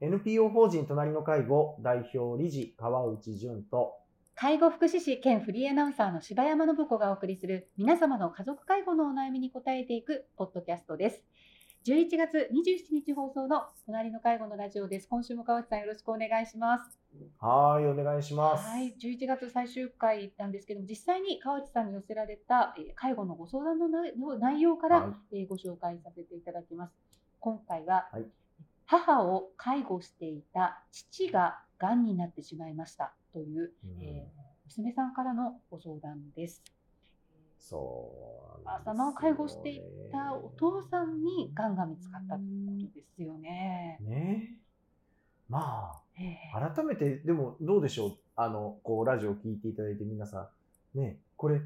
NPO 法人隣の介護代表理事川内淳と介護福祉士兼フリーアナウンサーの柴山信子がお送りする皆様の家族介護のお悩みに答えていくポッドキャストです。11月27日放送の隣の介護のラジオです。今週も川内さんよろしくお願いします。はいお願いします。はい、11月最終回なんですけども、実際に川内さんに寄せられたえー介護のご相談の内容から、はいえーご紹介させていただきます。今回は、はい母を介護していた父ががんになってしまいましたという、うんえー娘さんからのご相談です。そうお母様を介護していたお父さんにがんが見つかったということですよね。ねまえあ改めてでもどうでしょう？あのこうラジオ聞いていただいて皆さんねこれ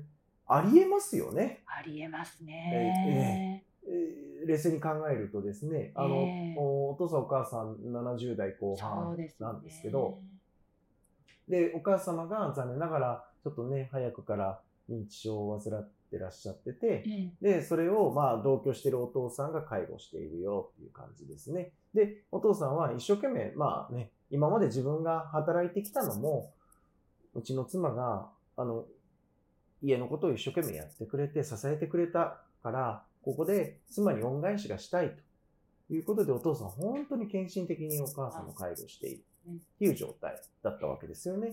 ありえますよね。ありえますね。えー冷静に考えるとですねあの、ええおお父さんお母さん70代後そ半なんですけど、でお母様が残念ながらちょっとね早くから認知症を患ってらっしゃってて、え。で、それをまあ同居してるお父さんが介護しているよっていう感じですね。で、お父さんは一生懸命、まあね、今まで自分が働いてきたのも、うちの妻が、あの、家のことを一生懸命やってくれて、支えてくれたから、ここで妻に恩返しがしたいということで、お父さん本当に献身的にお母さんの介護をしているっていう状態だったわけですよね。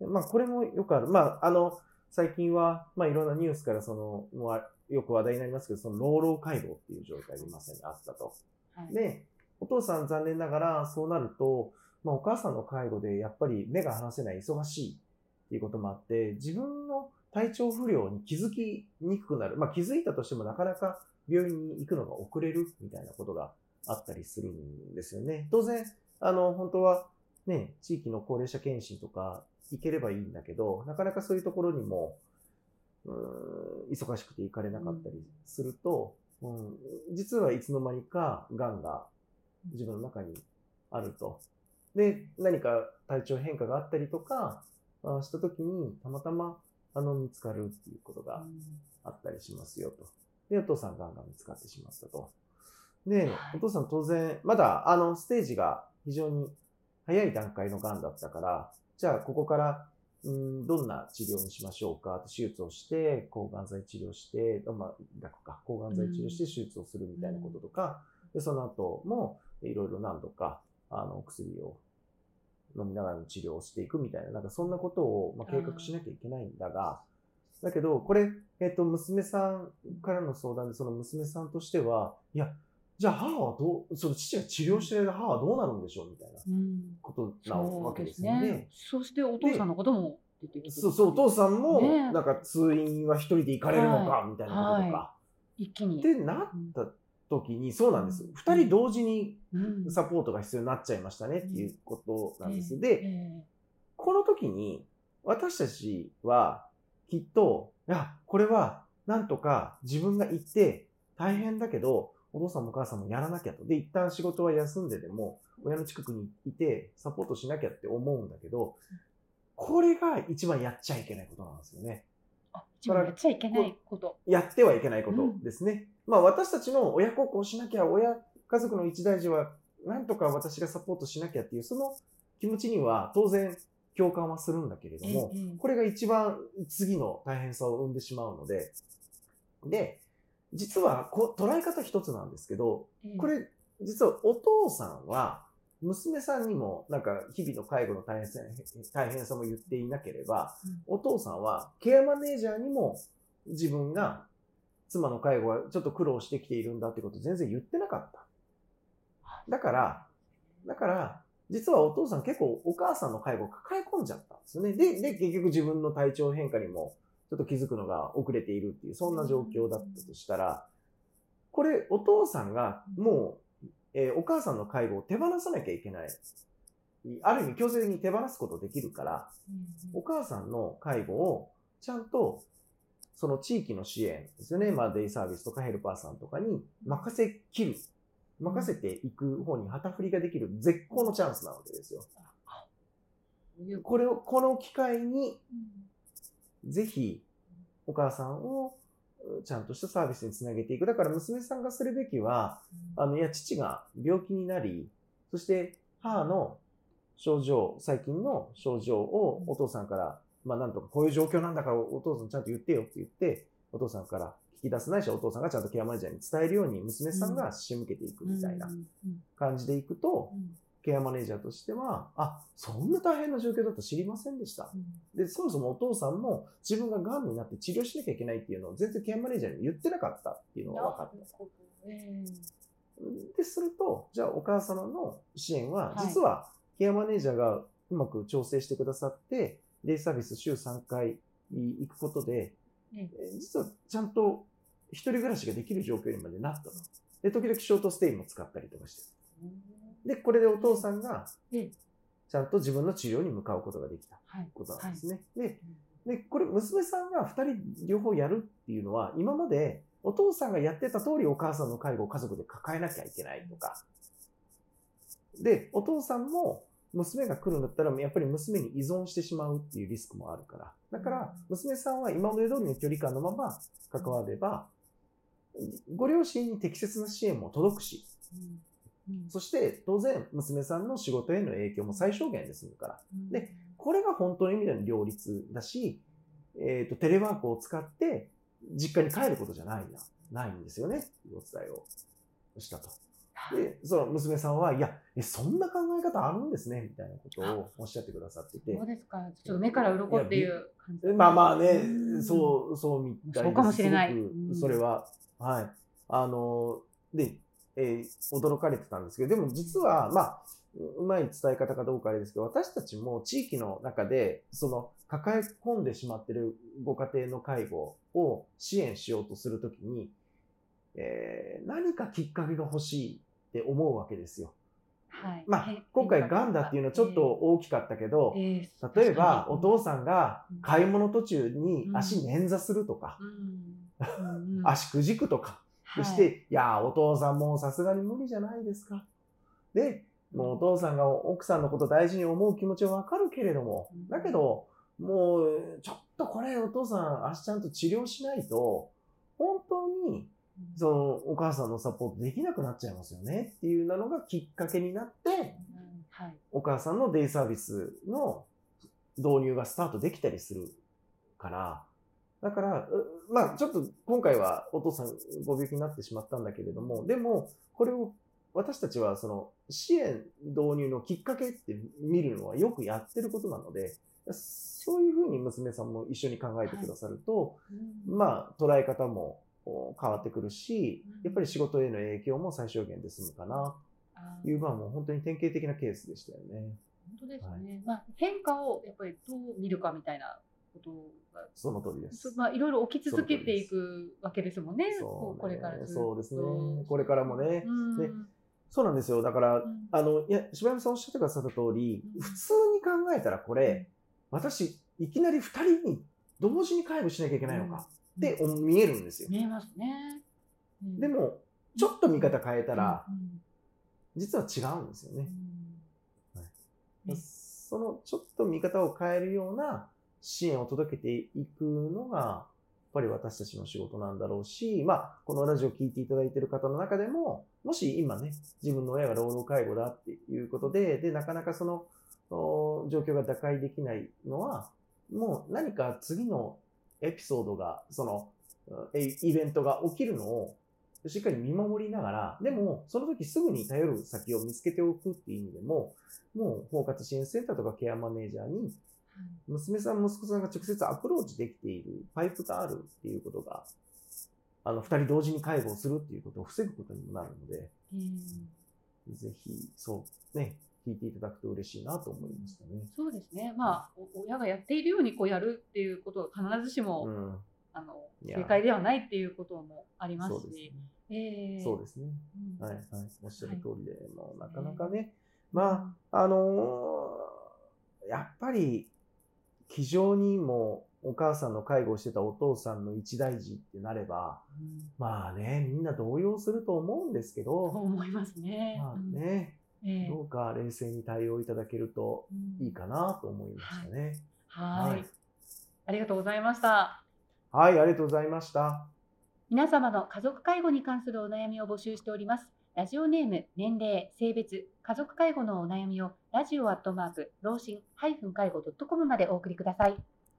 まあ、これもよくある。まあ、あの、最近は、まあ、いろんなニュースから、その、もうあよく話題になりますけど、その、老老介護っていう状態にまさにあったと。はいで、お父さん残念ながら、そうなると、まあ、お母さんの介護で、やっぱり目が離せない、忙しいっていうこともあって、自分の体調不良に気づきにくくなる。まあ、気づいたとしても、なかなか病院に行くのが遅れるみたいなことがあったりするんですよね。当然、あの、本当は、ね、地域の高齢者検診とか行ければいいんだけど、なかなかそういうところにも、うん忙しくて行かれなかったりすると、うん実はいつの間にか癌が自分の中にあると。で、何か体調変化があったりとかあした時に、たまたまあの見つかるっていうことがあったりしますよと。で、お父さんがんが見つかってしまったと。ではい、お父さん当然、まだあのステージが非常に早い段階のがんだったから、じゃあここから、うん、どんな治療にしましょうか？手術をして、抗がん剤治療して、まあ、楽か、抗がん剤治療して手術をするみたいなこととか、で、その後も、いろいろ何度か、あの、薬を飲みながらの治療をしていくみたいな、なんかそんなことを、まあ、計画しなきゃいけないんだが、だけど、これ、えっと、娘さんからの相談で、その娘さんとしては、いや、じゃあ母はどう、その父が治療している母はどうなるんでしょうみたいなうんことなそうわけでですすよね。ね。そしてお父さんのことも出てきてそうそう、お父さんも、なんか通院は一人で行かれるのか、みたいなこととか。一気に。ってなった時に、そうなんですうん。二人同時にうんサポートが必要になっちゃいましたねっていうことなんです。ええで、えこの時に、私たちは、きっと、いや、これは、なんとか自分が行って、大変だけど、お父さんもお母さんもやらなきゃと。で、一旦仕事は休んででも、親の近くにいて、サポートしなきゃって思うんだけど、これが一番やっちゃいけないことなんですよね。あ一番やっちゃいけないこと。やってはいけないことですね。まあ私たちの親孝行しなきゃ、親、家族の一大事は、なんとか私がサポートしなきゃっていう、その気持ちには当然共感はするんだけれども、ええこれが一番次の大変さを生んでしまうので、で、実はこ捉え方一つなんですけど、ええ。これ実はお父さんは娘さんにもなんか日々の介護の大変さ大変さも言っていなければ、お父さんはケアマネージャーにも自分が妻の介護がちょっと苦労してきているんだってことを全然言ってなかった。だから、だから、実はお父さん結構お母さんの介護を抱え込んじゃったんですよね。で、で、結局自分の体調変化にもちょっと気づくのが遅れているっていう、そんな状況だったとしたら、これお父さんがもう、えーお母さんの介護を手放さなきゃいけない。ある意味強制的に手放すことできるから、お母さんの介護をちゃんとその地域の支援ですよね。まあデイサービスとかヘルパーさんとかに任せきる。任せていく方に旗振りができる絶好のチャンスなわけですよ。これを、この機会にぜひお母さんをちゃんとしたサービスにつなげていく。だから娘さんがするべきは、あの、いや、父が病気になり、そして母の症状、最近の症状をお父さんから、まあなんとかこういう状況なんだからお父さんちゃんと言ってよって言って、お父さんから聞き出せないし、お父さんがちゃんとケアマネージャーに伝えるように娘さんが仕向けていくみたいな感じでいくと、うん。ケアマネージャーとしては、あ、そんな大変な状況だと知りませんでした。で、そもそもお父さんも自分が癌になって治療しなきゃいけないっていうのを全然ケアマネージャーに言ってなかったっていうのが分かった。ですると、じゃあお母様の支援は、はい。実はケアマネージャーがうまく調整してくださって、デイサービス週3回行くことで、実はちゃんと一人暮らしができる状況にまでなったと。で、時々ショートステイも使ったりとかして。で、これでお父さんがええちゃんと自分の治療に向かうことができたはいことなんですね。で、で、これ娘さんが2人両方やるっていうのは、今までお父さんがやってた通りお母さんの介護を家族で抱えなきゃいけないとか。で、お父さんも娘が来るんだったら、やっぱり娘に依存してしまうっていうリスクもあるから。だから、娘さんは今まで通りの距離感のまま関われば、ご両親に適切な支援も届くし、そして当然娘さんの仕事への影響も最小限で済むから。でこれが本当の意味での両立だし、えっ、と、テレワークを使って実家に帰ることじゃないな、ないんですよね。お伝えをしたと。で、その娘さんは、いや、え、そんな考え方あるんですね、みたいなことをおっしゃってくださっててそう。ですか。ちょっと目から鱗っていう感じ。まあまあねう、んそう、そうみたい。そうかもしれないそれは、はい。あの、で、えー驚かれてたんですけど、でも実は、まあ、ううまい伝え方かどうかあれですけど、私たちも地域の中で、その、抱え込んでしまってるご家庭の介護を支援しようとするときに、えー何かきっかけが欲しいって思うわけですよ。はい。まあ、今回ガンだっていうのはちょっと大きかったけど、ええ例えば、お父ん、さんが買い物途中に足捻挫するとか、足くじくとか、はい。して、いやー、お父さんもうさすがに無理じゃないですか。で、もうお父さんが奥さんのこと大事に思う気持ちはわかるけれども。うん、だけど、もう、ちょっとこれお父さん足ちゃんと治療しないと、本当に、そのお母さんのサポートできなくなっちゃいますよねっていうのがきっかけになって。お母さんのデイサービスの導入がスタートできたりするから、だから、うまあちょっと今回はお父さんご病気になってしまったんだけれども、でもこれを私たちはその支援導入のきっかけって見るのはよくやってることなので、そういうふうに娘さんも一緒に考えてくださると、うん。まあ捉え方もお変わってくるしうん、やっぱり仕事への影響も最小限で済むかなあという、まあもう本当に典型的なケースでしたよね。本当ですね。まあ、変化をやっぱりどう見るかみたいなことが、その通りです。そまあ、いろいろ起き続けていくわけですもんね。そうこうこれからそうですね。これからもね。うんでそうなんですよ。だから、うんあの、いや、柴山さんおっしゃってくださった通りうん、普通に考えたらこれ、私、いきなり二人に同時に介護しなきゃいけないのかって思見えるんですよ。見えますね。うんでも、ちょっと見方変えたら、うん実は違うんですよね。うんはいねそのちょっと見方を変えるような支援を届けていくのが、やっぱり私たちの仕事なんだろうし、まあ、このラジオを聞いていただいている方の中でも、もし今ね、自分の親が老老介護だっていうことで、で、なかなかその、お状況が打開できないのは、もう何か次のエピソードが、その、えイベントが起きるのをしっかり見守りながら、でも、その時すぐに頼る先を見つけておくっていう意味でも、もう包括支援センターとかケアマネージャーに、娘さん、息子さんが直接アプローチできているパイプがあるっていうことが、あの、二人同時に介護をするっていうことを防ぐことにもなるので、うんぜひ、そう、ね、聞いていただくと嬉しいなと思いましたね。そうですね。まあ、お親がやっているようにこうやるっていうことが必ずしも、うん。あの正解ではないっていうこともありますすし。そうですね。うんはい、はい。おっしゃる通りで、もうなかなかね、まあ、あのーやっぱり、気丈にもお母さんの介護をしてたお父さんの一大事ってなれば、うんまあね、みんな動揺すると思うんですけど、思いますね。まあね、どうか冷静に対応いただけるとうんいいかなと思いましたね。はい、はいありがとうございました。はい、ありがとうございました。皆様の家族介護に関するお悩みを募集しております。ラジオネーム、年齢、性別、家族介護のお悩みをラジオアットマーク、老人介護 .com までお送りください。